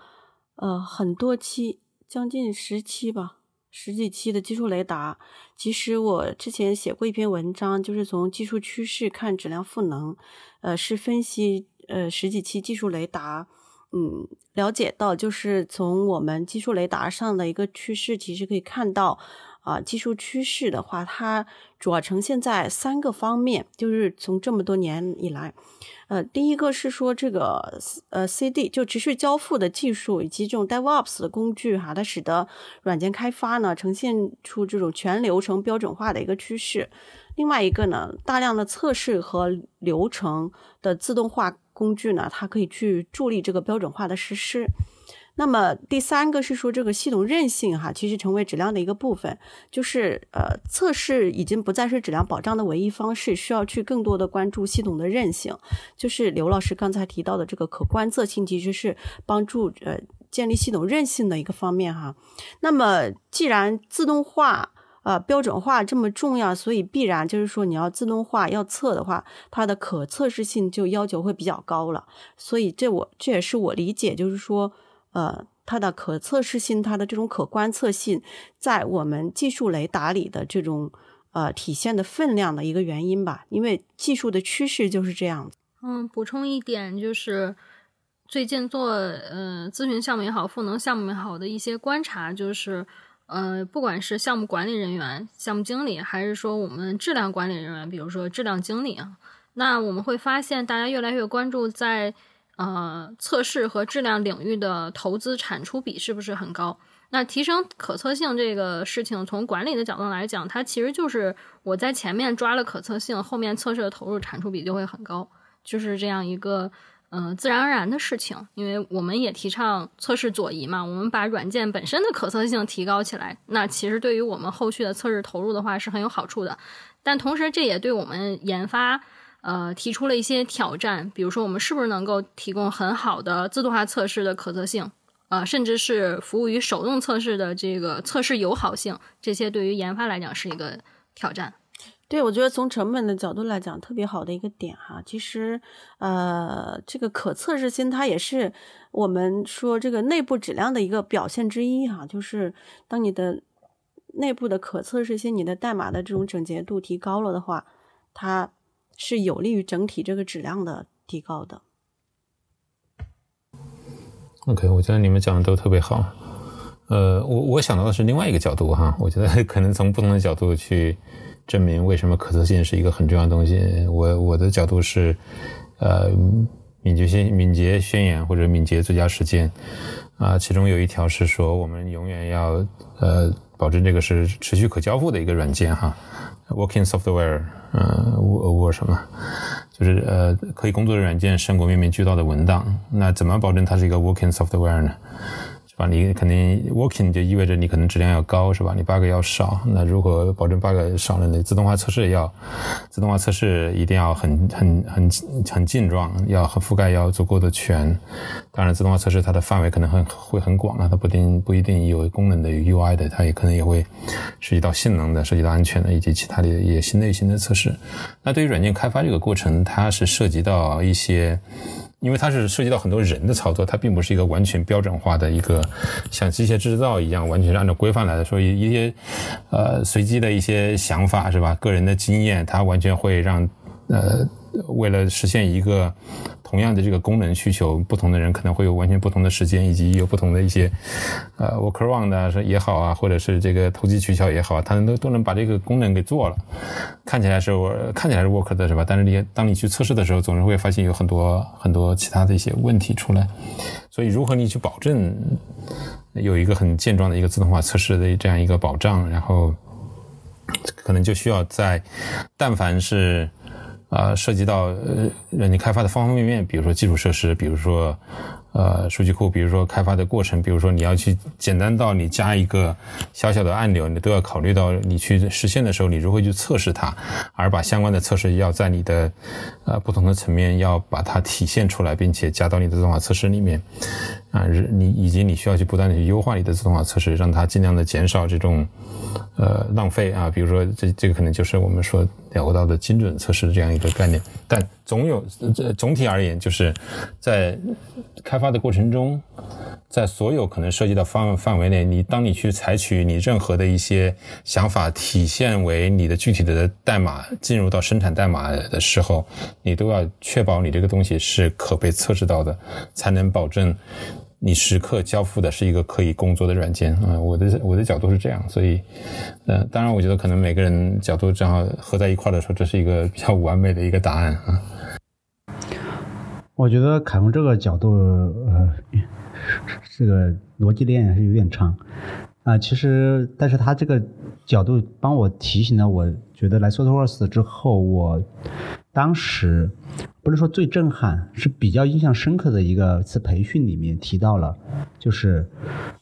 呃，很多期，将近十期吧，十几期的技术雷达。其实我之前写过一篇文章，就是从技术趋势看质量赋能，呃，是分析呃十几期技术雷达，嗯，了解到就是从我们技术雷达上的一个趋势，其实可以看到。啊，技术趋势的话，它主要呈现在三个方面，就是从这么多年以来，呃，第一个是说这个呃 CD 就持续交付的技术以及这种 DevOps 的工具哈，它使得软件开发呢呈现出这种全流程标准化的一个趋势。另外一个呢，大量的测试和流程的自动化工具呢，它可以去助力这个标准化的实施。那么第三个是说这个系统韧性哈，其实成为质量的一个部分，就是呃测试已经不再是质量保障的唯一方式，需要去更多的关注系统的韧性。就是刘老师刚才提到的这个可观测性，其实是帮助呃建立系统韧性的一个方面哈。那么既然自动化啊标准化这么重要，所以必然就是说你要自动化要测的话，它的可测试性就要求会比较高了。所以这我这也是我理解，就是说。呃，它的可测试性，它的这种可观测性，在我们技术雷达里的这种呃体现的分量的一个原因吧，因为技术的趋势就是这样子。嗯，补充一点就是，最近做呃咨询项目也好，赋能项目也好的一些观察，就是呃，不管是项目管理人员、项目经理，还是说我们质量管理人员，比如说质量经理啊，那我们会发现大家越来越关注在。呃，测试和质量领域的投资产出比是不是很高？那提升可测性这个事情，从管理的角度来讲，它其实就是我在前面抓了可测性，后面测试的投入产出比就会很高，就是这样一个嗯自然而然的事情。因为我们也提倡测试左移嘛，我们把软件本身的可测性提高起来，那其实对于我们后续的测试投入的话是很有好处的。但同时，这也对我们研发。呃，提出了一些挑战，比如说我们是不是能够提供很好的自动化测试的可测性，呃，甚至是服务于手动测试的这个测试友好性，这些对于研发来讲是一个挑战。对，我觉得从成本的角度来讲，特别好的一个点哈。其实，呃，这个可测试性它也是我们说这个内部质量的一个表现之一哈。就是当你的内部的可测试性，你的代码的这种整洁度提高了的话，它是有利于整体这个质量的提高的。OK，我觉得你们讲的都特别好。呃，我我想到的是另外一个角度哈，我觉得可能从不同的角度去证明为什么可测性是一个很重要的东西。我我的角度是，呃，敏捷宣敏捷宣言或者敏捷最佳实践啊、其中有一条是说我们永远要呃保证这个是持续可交付的一个软件哈，working software，呃，over 什么，就是呃可以工作的软件胜过面面俱到的文档。那怎么保证它是一个 working software 呢？你肯定 working 就意味着你可能质量要高，是吧？你 bug 要少。那如何保证 bug 少了呢？自动化测试要，自动化测试一定要很很很很劲壮，要很覆盖要足够的全。当然，自动化测试它的范围可能很会很广啊，它不一定不一定有功能的、有 UI 的，它也可能也会涉及到性能的、涉及到安全的以及其他的一些新类型的测试。那对于软件开发这个过程，它是涉及到一些。因为它是涉及到很多人的操作，它并不是一个完全标准化的一个像机械制造一样完全是按照规范来的，所以一些呃随机的一些想法是吧？个人的经验，它完全会让呃为了实现一个同样的这个功能需求，不同的人可能会有完全不同的时间，以及有不同的一些呃 workaround 的也好啊，或者是这个投机取巧也好，它都都能把这个功能给做了，看起来是我看起来是 work 的是吧？但是你当你去测试的时候，总是会发现有很多很多其他的一些问题出来，所以如何你去保证有一个很健壮的一个自动化测试的这样一个保障，然后可能就需要在但凡是。啊、涉及到呃你开发的方方面面，比如说基础设施，比如说呃数据库，比如说开发的过程，比如说你要去简单到你加一个小小的按钮，你都要考虑到你去实现的时候，你如何去测试它，而把相关的测试要在你的呃不同的层面要把它体现出来，并且加到你的自动化测试里面。啊，你以及你需要去不断的去优化你的自动化测试，让它尽量的减少这种呃浪费啊，比如说这这个可能就是我们说聊到的精准测试这样一个概念，但总有这总体而言，就是在开发的过程中，在所有可能涉及到范范围内，你当你去采取你任何的一些想法体现为你的具体的代码进入到生产代码的时候，你都要确保你这个东西是可被测试到的，才能保证。你时刻交付的是一个可以工作的软件啊、我的我的角度是这样，所以，呃，当然我觉得可能每个人角度正好合在一块的时候，这是一个比较完美的一个答案啊。我觉得凯文这个角度，呃，这个逻辑链还是有点长啊、其实，但是他这个角度帮我提醒了，我觉得来 SoftWorks 之后，我当时不是说最震撼，是比较印象深刻的一个次培训里面提到了，就是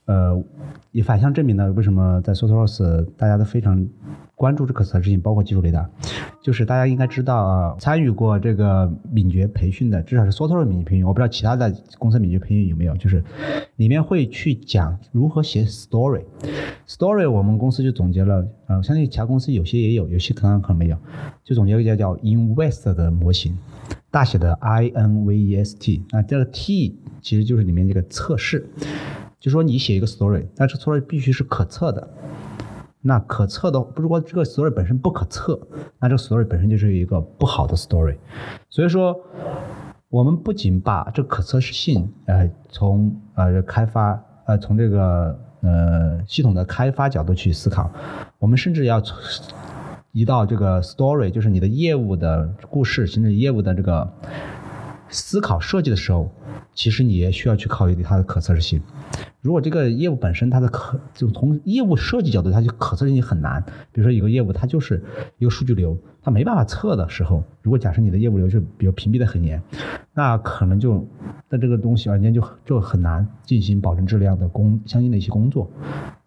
呃，也反向证明了为什么在 SoftWorks 大家都非常关注这个事情，包括技术雷达，就是大家应该知道啊，参与过这个敏捷培训的，至少是 SoftWorks 敏捷培训，我不知道其他的公司敏捷培训有没有，就是里面会去讲如何写 story。story 我们公司就总结了，呃，相信其他公司有些也有，有些可能可能没有，就总结一个叫 invest 的模型，大写的 I N V E S T，那这个 T 其实就是里面这个测试，就说你写一个 story，但是 story 必须是可测的。那可测的，如果这个 story 本身不可测，那这个 story 本身就是一个不好的 story。所以说，我们不仅把这可测试性，呃，从呃开发，呃，从这个呃系统的开发角度去思考，我们甚至要移到这个 story，就是你的业务的故事，甚至业务的这个思考设计的时候，其实你也需要去考虑它的可测试性。如果这个业务本身它的可就从业务设计角度，它就可测性很难。比如说有个业务它就是一个数据流，它没办法测的时候，如果假设你的业务流是比如屏蔽的很严，那可能就那这个东西软件就就很难进行保证质量的工相应的一些工作。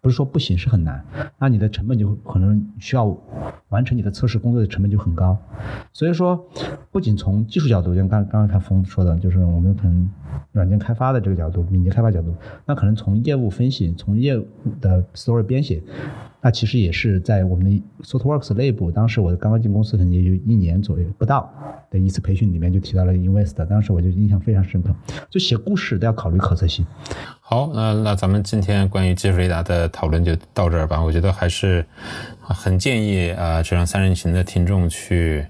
不是说不行，是很难。那你的成本就可能需要完成你的测试工作的成本就很高。所以说，不仅从技术角度，像刚刚刚才峰说的，就是我们可能软件开发的这个角度，敏捷开发角度，那可能从业务分析、从业务的 story 编写，那其实也是在我们的 SoftWorks 内部。当时我刚刚进公司，可能也就一年左右不到的一次培训里面就提到了 Invest，当时我就印象非常深刻。就写故事都要考虑可测性。好，那那咱们今天关于技术雷达的讨论就到这儿吧。我觉得还是很建议啊，质量三人行的听众去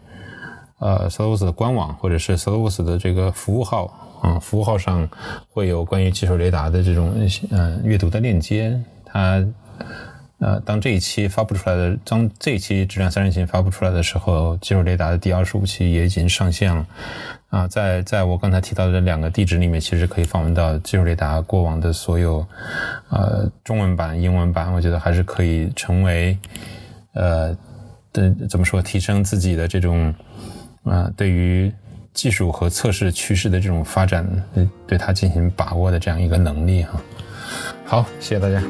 呃 s o l u s 的官网或者是 s o l u s 的这个服务号。嗯，服务号上会有关于技术雷达的这种嗯阅读的链接。它呃，当这一期发布出来的，当这一期质量三人行发布出来的时候，技术雷达的第二十五期也已经上线了。啊，在在我刚才提到的两个地址里面，其实可以访问到技术雷达过往的所有呃中文版、英文版。我觉得还是可以成为呃的怎么说，提升自己的这种啊对于。技术和测试趋势的这种发展，对对它进行把握的这样一个能力哈。好，谢谢大家。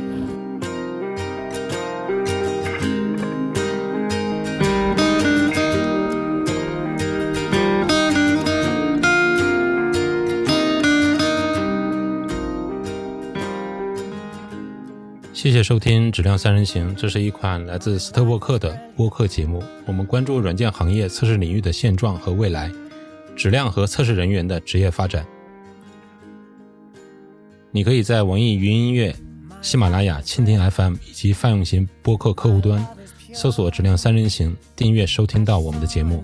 谢谢收听《质量三人行》，这是一款来自斯特沃克的播客节目。我们关注软件行业测试领域的现状和未来。质量和测试人员的职业发展。你可以在网易云音乐、喜马拉雅、蜻蜓 FM 以及泛用型播客客户端搜索“质量三人行”，订阅收听到我们的节目。